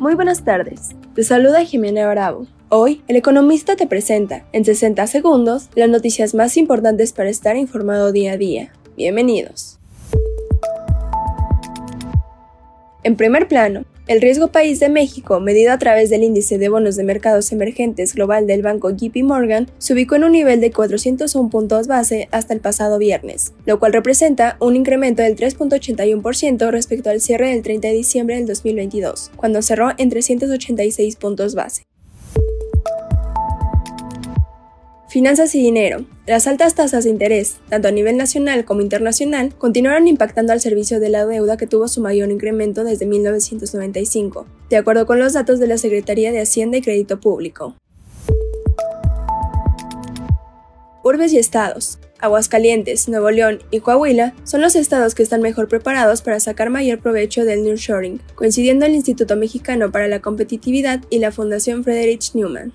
Muy buenas tardes. Te saluda Jimena Bravo. Hoy, el economista te presenta, en 60 segundos, las noticias más importantes para estar informado día a día. Bienvenidos. En primer plano, el riesgo país de México, medido a través del índice de bonos de mercados emergentes global del banco JP Morgan, se ubicó en un nivel de 401 puntos base hasta el pasado viernes, lo cual representa un incremento del 3.81% respecto al cierre del 30 de diciembre del 2022, cuando cerró en 386 puntos base. Finanzas y dinero. Las altas tasas de interés, tanto a nivel nacional como internacional, continuaron impactando al servicio de la deuda que tuvo su mayor incremento desde 1995, de acuerdo con los datos de la Secretaría de Hacienda y Crédito Público. Urbes y estados. Aguascalientes, Nuevo León y Coahuila son los estados que están mejor preparados para sacar mayor provecho del nearshoring, coincidiendo el Instituto Mexicano para la Competitividad y la Fundación Friedrich Neumann.